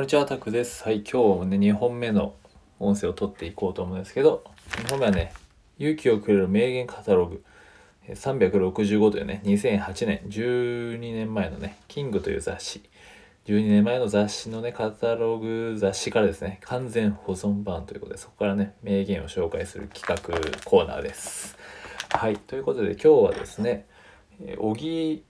こんにちは、タクです。はい、今日ね、2本目の音声を取っていこうと思うんですけど、2本目はね、勇気をくれる名言カタログ365というね、2008年、12年前のね、キングという雑誌、12年前の雑誌のね、カタログ雑誌からですね、完全保存版ということで、そこからね、名言を紹介する企画コーナーです。はい、ということで今日はですね、小木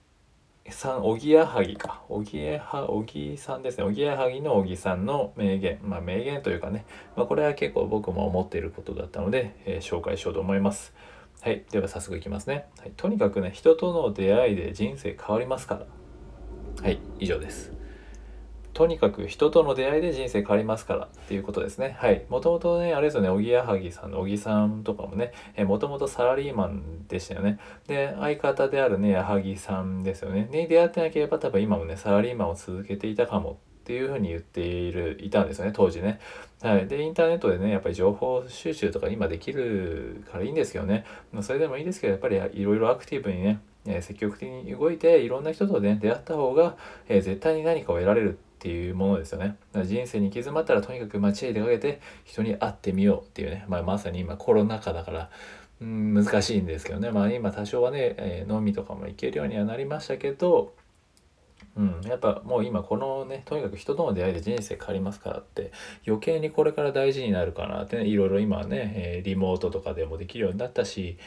さん、おぎやはぎか。おぎやは、おぎさんですね。おぎやはぎのおぎさんの名言。まあ名言というかね、まあこれは結構僕も思っていることだったので、えー、紹介しようと思います。はい。では早速いきますね。はい、とにかくね、人との出会いで人生変わりますから。はい、以上です。とにかく人との出会いで人生変わりますからっていうことですね。はい。もともとね、あれですよね、おぎやはぎさんの小木さんとかもね、えもともとサラリーマンでしたよね。で、相方であるね、矢作さんですよね。に出会ってなければ多分今もね、サラリーマンを続けていたかもっていうふうに言っている、いたんですよね、当時ね。はい。で、インターネットでね、やっぱり情報収集とか今できるからいいんですけどね。それでもいいですけど、やっぱりいろいろアクティブにね、え積極的に動いていろんな人とね、出会った方が、え絶対に何かを得られるっていうものですよね。人生に行き詰まったらとにかく街へ出かけて人に会ってみようっていうね、まあ、まさに今コロナ禍だから、うん、難しいんですけどね、まあ今多少はね、えー、飲みとかも行けるようにはなりましたけど、うん、やっぱもう今このねとにかく人との出会いで人生変わりますからって余計にこれから大事になるかなってねいろいろ今はね、えー、リモートとかでもできるようになったし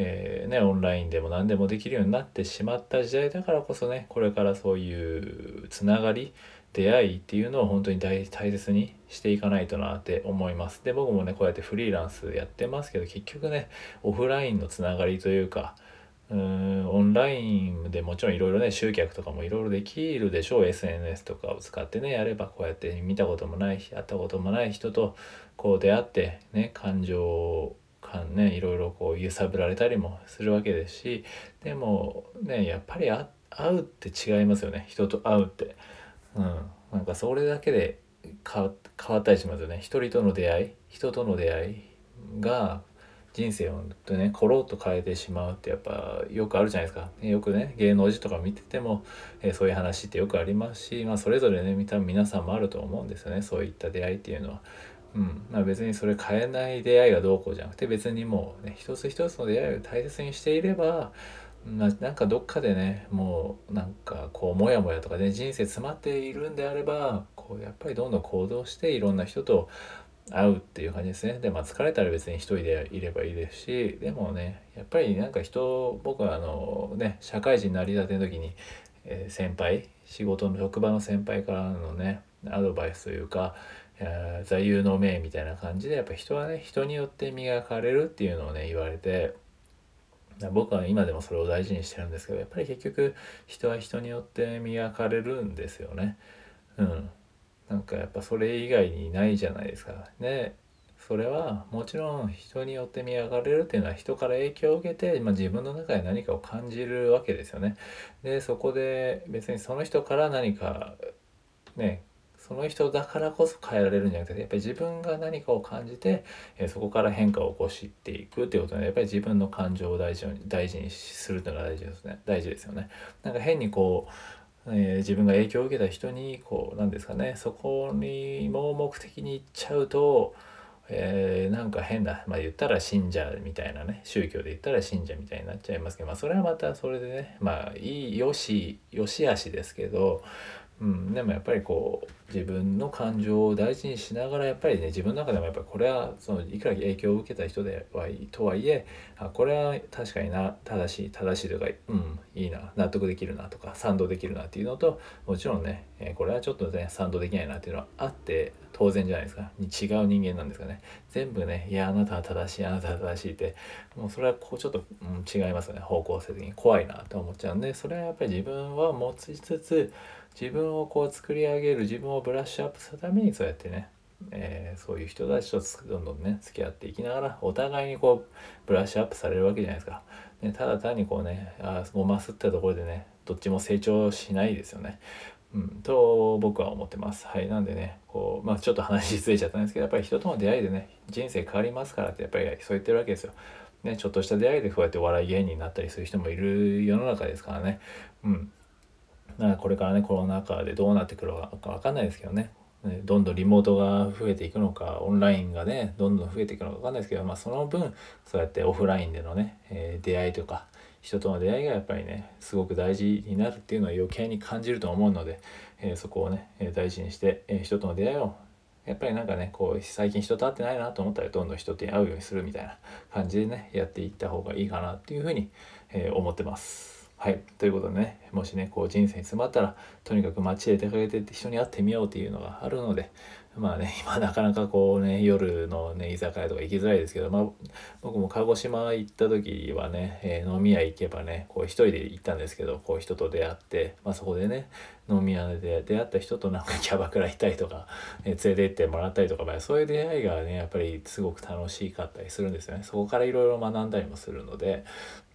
えー、ね、オンラインでも何でもできるようになってしまった時代だからこそねこれからそういうつながり出会いっていうのを本当に大切にしていかないとなって思います。で僕もねこうやってフリーランスやってますけど結局ねオフラインのつながりというかうーんオンラインでもちろんいろいろね集客とかもいろいろできるでしょう SNS とかを使ってねやればこうやって見たこともない会ったこともない人とこう出会ってね感情間ねいろいろこう揺さぶられたりもするわけですしでもねやっぱり会うって違いますよね人と会うって。うん、なんかそれだけで変わったりしますよね一人との出会い人との出会いが人生をとねコロッと変えてしまうってやっぱよくあるじゃないですか。よくね芸能人とか見てても、えー、そういう話ってよくありますし、まあ、それぞれね多分皆さんもあると思うんですよね。そういった出会いっていうのは。うん。まあ、別にそれ変えない出会いがどうこうじゃなくて別にもうね一つ一つの出会いを大切にしていればななんかどっかでねもうなんかこうモヤモヤとかね人生詰まっているんであればこうやっぱりどんどん行動していろんな人と会うっていう感じですね。でまあ疲れたら別に一人でいればいいですしでもねやっぱりなんか人僕はあのね社会人になりたての時に、えー、先輩仕事の職場の先輩からのねアドバイスというか座右の銘みたいな感じでやっぱ人はね人によって磨かれるっていうのをね言われて僕は今でもそれを大事にしてるんですけどやっぱり結局人は人によって磨かれるんですよね。うん。なんかやっぱそれ以外にないじゃないですか。ね。それはもちろん人によって磨かれるっていうのは人から影響を受けて、まあ、自分の中で何かを感じるわけですよね。でそこで別にその人から何かねその人だからこそ変えられるんじゃなくてやっぱり自分が何かを感じて、え、そこから変化を起こしていくっていうことでやっぱり自分の感情を大事に大事にするっていうのが大事ですね。大事ですよね。なんか変にこう、えー、自分が影響を受けた人にこうなんですかね。そこに盲目的に行っちゃうとえー、なんか変な、まあ言ったら信者みたいなね、宗教で言ったら信者みたいになっちゃいますけど、まあそれはまたそれでね、まあいい、よし、よしあしですけど、うん、でもやっぱりこう自分の感情を大事にしながらやっぱりね自分の中でもやっぱりこれはそのいくら影響を受けた人ではいとはいえあこれは確かにな正しい正しいとかうんいいな納得できるなとか賛同できるなっていうのともちろんね、えこれはちょっとね賛同できないなっていうのはあって当然じゃないですか。に違う人間なんですかね。全部ねいやあなたは正しいあなたは正しいってもうそれはこうちょっと、うん、違いますよね。方向性的に。怖いなと思っちゃうんでそれはやっぱり自分は持ちつつ自分をこう作り上げる自分をブラッシュアップするためにそうやってね、えー、そういう人たちとどんどんね付き合っていきながらお互いにこうブラッシュアップされるわけじゃないですか。ね、ただ単にこうねあごますったところでねどっちも成長しないですよね。うん、と僕は思ってます。はい。なんでね、こう、まあちょっと話ずれちゃったんですけど、やっぱり人との出会いでね、人生変わりますからって、やっぱりそう言ってるわけですよ。ね、ちょっとした出会いでこうやってお笑い芸人になったりする人もいる世の中ですからね。うん。だかこれからねコロナ禍でどうなってくるか分かんないですけどねね、どんどんリモートが増えていくのかオンラインがねどんどん増えていくのか分かんないですけど、まあ、その分そうやってオフラインでのね、えー、出会いとか人との出会いがやっぱりねすごく大事になるっていうのは余計に感じると思うので、えー、そこをね大事にして、え人との出会いをやっぱりなんかねこう最近人と会ってないなと思ったらどんどん人と会うようにするみたいな感じでねやっていった方がいいかなっていうふうに、え思ってます。はい。ということでね、もしね、こう人生に詰まったら、とにかく街へ出かけて一緒に会ってみようというのがあるので、まあね、今なかなかこうね、夜のね、居酒屋とか行きづらいですけど、まあ、僕も鹿児島行った時はね、えー、飲み屋行けばね、こう一人で行ったんですけど、こう人と出会って、まあそこでね、飲み屋で出会った人となんか キャバクラ行ったりとか、えー、連れて行ってもらったりとか、まあ、そういう出会いがね、やっぱりすごく楽しかったりするんですよね。そこからいろいろ学んだりもするので、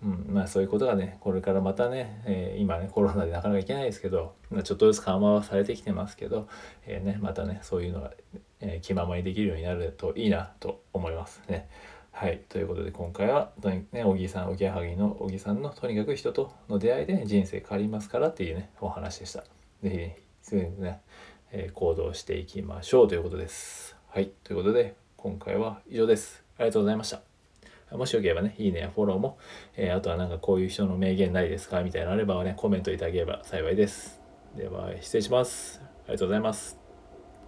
うん、まあそういうことがね、これからまたね、えー、今ね、コロナでなかなか行けないですけど、ちょっとずつ緩和はされてきてますけど、え、ね、またね、そういうのがえー、気ままにできるようになるといいなと思いますね。はい。ということで今回は、ね、小木さん、おぎやはぎの小木さんのとにかく人との出会いで人生変わりますからっていうね、お話でした。是非、ね、すぐにね、えー、行動していきましょうということです。はい。ということで、今回は以上です。ありがとうございました。もしよければね、いいねやフォローも、えー、あとはなんかこういう人の名言ないですかみたいなのあればね、コメントいただければ幸いです。では、失礼します。ありがとうございます。